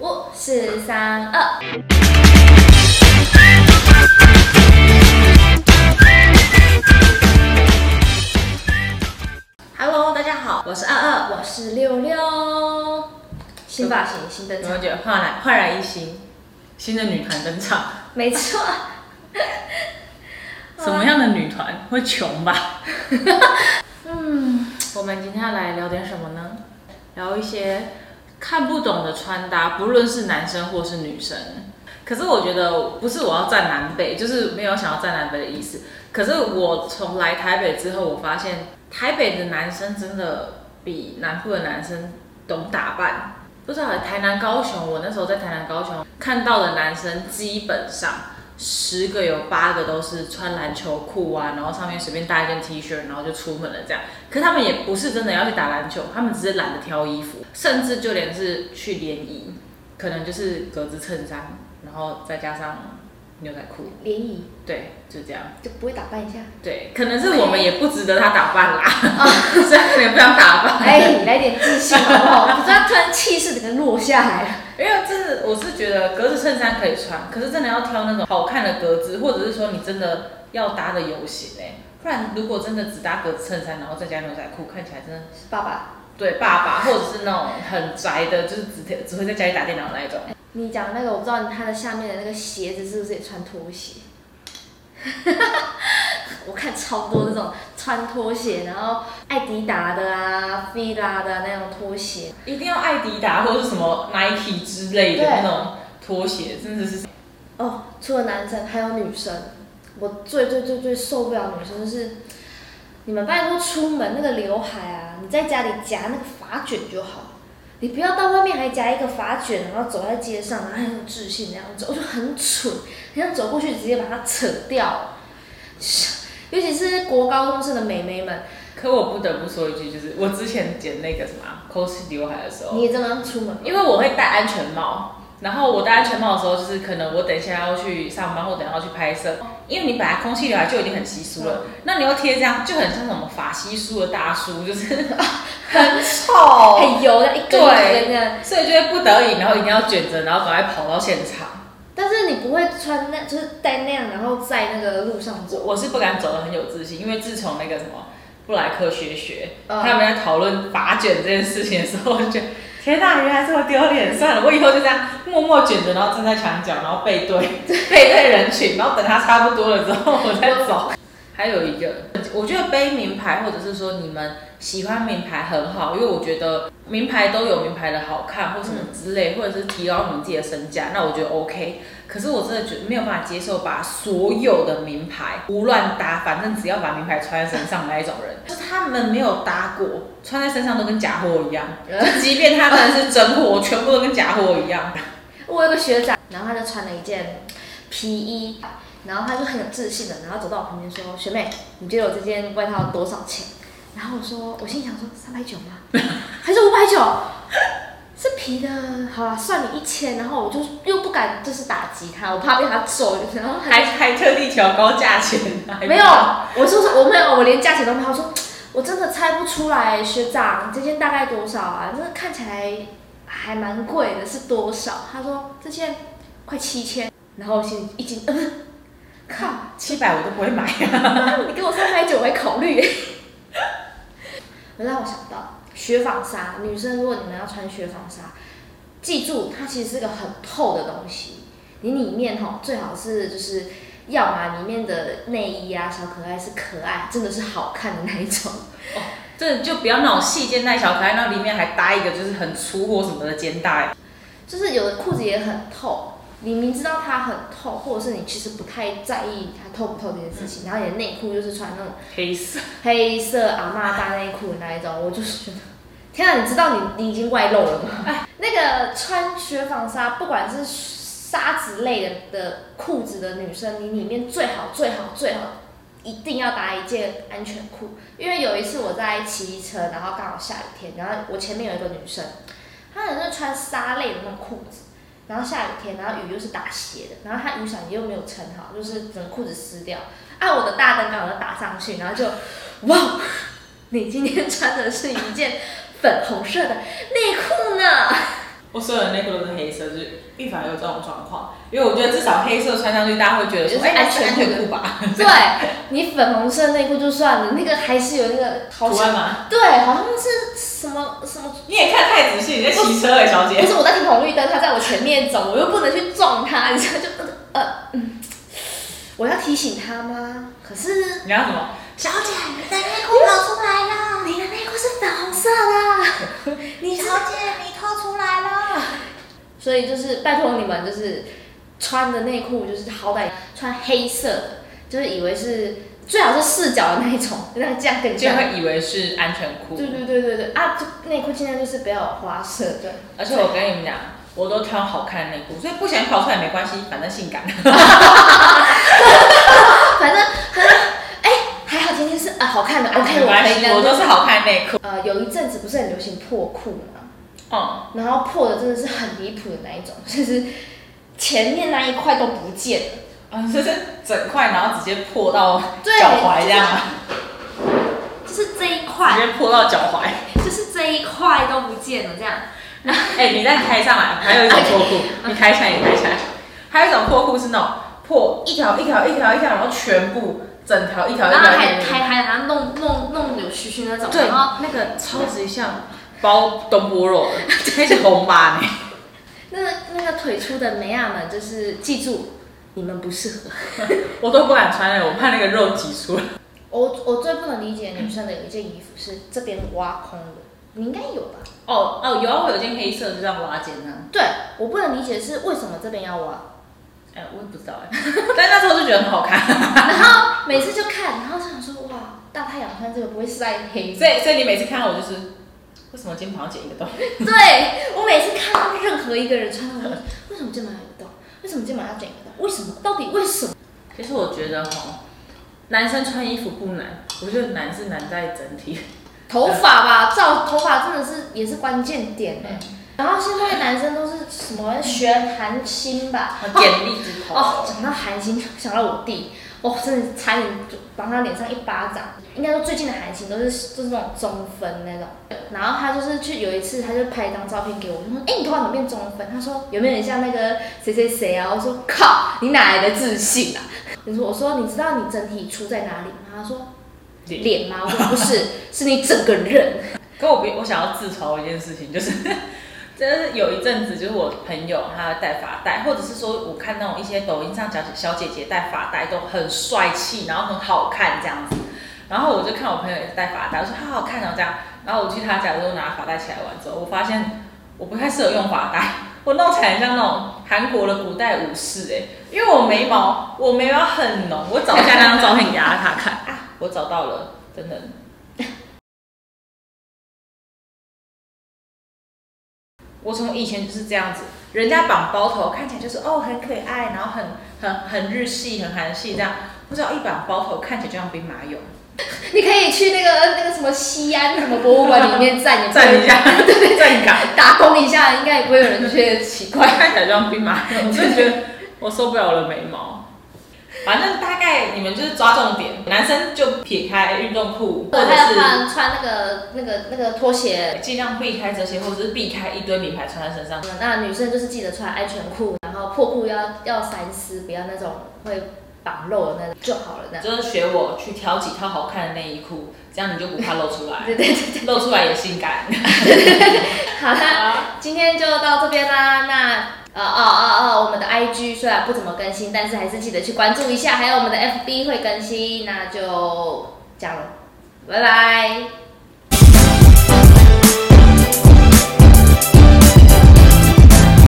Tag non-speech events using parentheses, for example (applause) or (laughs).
五、四、三、二。Hello，大家好，我是二二，我是六六。新发型，新登场，有没有觉得焕然焕然一新？新的女团登场，没错。(laughs) 什么样的女团会穷吧？(laughs) 嗯，我们今天要来聊点什么呢？聊一些看不懂的穿搭，不论是男生或是女生。可是我觉得不是我要站南北，就是没有想要站南北的意思。可是我从来台北之后，我发现台北的男生真的比南部的男生懂打扮。不知道台南、高雄，我那时候在台南、高雄看到的男生，基本上十个有八个都是穿篮球裤啊，然后上面随便搭一件 T 恤，然后就出门了这样。可他们也不是真的要去打篮球，他们只是懒得挑衣服，甚至就连是去联谊，可能就是格子衬衫，然后再加上牛仔裤。联谊对，就这样。就不会打扮一下？对，可能是我们也不值得他打扮啦，(laughs) 虽然可能也不想打扮。哎，来点自信好不好？不知道突然气势整个落下来了。因为真的，我是觉得格子衬衫可以穿，可是真的要挑那种好看的格子，或者是说你真的要搭的有型哎，不然如果真的只搭格子衬衫，然后再加牛仔裤，看起来真的爸爸，对爸爸，或者是那种很宅的，就是只只会在家里打电脑那一种。你讲那个，我不知道他的下面的那个鞋子是不是也穿拖鞋？(laughs) 我看超多那种穿拖鞋，然后艾迪达的啊、菲拉的那种拖鞋，一定要艾迪达或者是什么 Nike 之类的那种拖鞋，真的是。哦，除了男生还有女生，我最最最最受不了女生就是，你们拜托出门那个刘海啊，你在家里夹那个发卷就好，你不要到外面还夹一个发卷，然后走在街上，然后很有自信那样走，我就很蠢，你想走过去直接把它扯掉。尤其是国高中生的美眉们，可我不得不说一句，就是我之前剪那个什么 cos 刘海的时候，你也这么出门？因为我会戴安全帽，然后我戴安全帽的时候，就是可能我等一下要去上班，或等一下要去拍摄，因为你本来空气刘海就已经很稀疏了，那你又贴这样，就很像什么法稀疏的大叔，就是很丑，(laughs) 很油的一根一根这样。所以就会不得已，然后一定要卷着，然后赶快跑到现场。你不会穿那，就是戴那样，然后在那个路上走。我是不敢走的很有自信，因为自从那个什么布莱克学学，嗯他们在讨论拔卷这件事情的时候，我就觉得天哪，原来这么丢脸！算了，我以后就这样默默卷着，然后站在墙角，然后背对背对人群，然后等他差不多了之后我再走。还有一个，我觉得背名牌，或者是说你们喜欢名牌很好，因为我觉得名牌都有名牌的好看或什么之类，或者是提高你们自己的身价，那我觉得 OK。可是我真的觉得没有办法接受把所有的名牌胡乱搭，反正只要把名牌穿在身上的那一种人，(laughs) 就是他们没有搭过，穿在身上都跟假货一样。(laughs) 就即便他们是真货，全部都跟假货一样。我有个学长，然后他就穿了一件皮衣，然后他就很有自信的，然后走到我旁边说：“学妹，你觉得我这件外套多少钱？”然后我说，我心想说三百九吗？(laughs) 还是五百九？是皮的，好了，算你一千。然后我就又不敢就是打击他，我怕被他揍，(laughs) 然后还还特地调高价钱，没有，我说是我没有，我连价钱都没有。我说我真的猜不出来，学长这件大概多少啊？这个看起来还蛮贵的，是多少？他说这件快七千，然后我心里一惊，嗯，(laughs) 靠，七百我都不会买啊！(laughs) 你给我三百九我会考虑。(laughs) 让我想到雪纺纱，女生如果你们要穿雪纺纱，记住它其实是个很透的东西，你里面哈最好是就是。要么里面的内衣啊，小可爱是可爱，真的是好看的那一种。(laughs) 哦，真的就不要那种细肩带小可爱，那里面还搭一个就是很粗或什么的肩带。就是有的裤子也很透，你明知道它很透，或者是你其实不太在意它透不透这件事情，然后你的内裤就是穿那种黑色。黑色阿妈大内裤的那一种，我就是觉得，天啊，你知道你你已经外露了吗？哎，那个穿雪纺纱，不管是纱质类的的裤子的女生，你里面最好最好最好一定要搭一件安全裤，因为有一次我在骑车，然后刚好下雨天，然后我前面有一个女生，她好像是穿纱类的那种裤子，然后下雨天，然后雨又是打斜的，然后他雨伞又没有撑好，就是整个裤子湿掉，啊，我的大灯刚好就打上去，然后就，哇，你今天穿的是一件粉红色的内裤呢。我所有的内裤都是黑色，就是预防有这种状况。因为我觉得至少黑色穿上去，大家会觉得说，哎，安全内裤吧。(laughs) 对，你粉红色内裤就算了，那个还是有那个图案嘛？对，好像是什么什么。你也看太仔细，你在骑车哎，小姐。不是我在停红绿灯，他在我前面走，我又不能去撞他，(laughs) 你知道就呃嗯，我要提醒他吗？可是你要什么？小姐，你的内裤跑出来了，你的内裤是粉红色的。你小姐，你脱出来了。所以就是拜托你们，就是穿的内裤就是好歹穿黑色的，就是以为是最好是四角的那一种，(laughs) 那这样更就会以为是安全裤。对对对对对啊！内裤尽量就是不要有花色的。而且我跟你们讲，我都挑好看的内裤，所以不想跑出来没关系，反正性感。反 (laughs) 正反正。今天是啊，好看的，OK，我可以。我都是好看内裤。呃，有一阵子不是很流行破裤吗？哦。然后破的真的是很离谱的那一种，就是前面那一块都不见了。嗯，就是整块，然后直接破到脚踝这样吗？就是这一块。直接破到脚踝。就是这一块都不见了这样。哎，你再开上来，还有一种 (laughs) 破裤，你开起来，你开起来。还有一种破裤是那种破一条一条一条一条，然后全部。整条一条一条，然后还还还还弄弄弄扭曲曲那种，对，然后那个超级像包东坡肉的，(laughs) 那是红吧呢？那个那个腿粗的美亚们，就是记住，你们不适合，(laughs) 我都不敢穿了，我怕那个肉挤出来。我我最不能理解女生的有一件衣服是这边挖空的，你应该有吧？哦哦，有啊，我有件黑色就这样挖肩呢。对，我不能理解是为什么这边要挖。哎我也不知道哎，(laughs) 但那时候就觉得很好看。(laughs) 然后每次就看，然后就想说哇，大太阳穿这个不会晒黑。所以所以你每次看到我就是，为什么肩膀要剪一个洞？对我每次看到任何一个人穿到，为什么肩膀要有洞？为什么肩膀要剪一个？为什么？到底为什么？其实我觉得哈，男生穿衣服不难，我觉得难是难在整体。头发吧，照头发真的是也是关键点哎。然后现在男生都是什么学韩星吧？点荔枝头。哦，讲到韩星，想到我弟，哦，真的差点就帮他脸上一巴掌。应该说最近的韩星都是就是那种中分那种。然后他就是去有一次，他就拍一张照片给我，说：“哎，你头发怎么变中分？”他说：“有没有点像那个谁谁谁啊？”我说：“靠，你哪来的自信啊？”你说：“我说你知道你整体出在哪里吗？”他说：“脸吗？”我说：“不是，是你整个人。”可我我想要自嘲一件事情，就是。真的是有一阵子，就是我朋友他戴发带，或者是说我看那种一些抖音上小小姐姐戴发带都很帅气，然后很好看这样子。然后我就看我朋友也是戴发带，我说好好看哦这样。然后我去他家的时候拿发带起来玩之后，我发现我不太适合用发带，我弄起来像那种韩国的古代武士哎，因为我眉毛我眉毛很浓，我找一下那张照片给他看啊，我找到了，真的。我从以前就是这样子，人家绑包头看起来就是哦很可爱，然后很很很日系、很韩系这样。不知道一绑包头看起来就像兵马俑。(laughs) 你可以去那个那个什么西安什么博物馆里面站一 (laughs) 站一下，对 (laughs) 站一下，打工一下，应该也不会有人觉得奇怪。看起来就像兵马俑，我真的觉得我受不了我的眉毛。反正大概你们就是抓重点，男生就撇开运动裤，或者是穿穿那个那个那个拖鞋，尽量避开这些，或者是避开一堆名牌穿在身上。那女生就是记得穿安全裤，然后破裤要要三丝，不要那种会绑肉的那种就好了。那就是学我去挑几套好看的内衣裤，这样你就不怕露出来。(laughs) 对对对，露出来也性感。(laughs) 好的，今天就到这边啦。那。哦哦哦哦我们的 ig 虽然不怎么更新但是还是记得去关注一下还有我们的 fb 会更新那就这样了拜拜。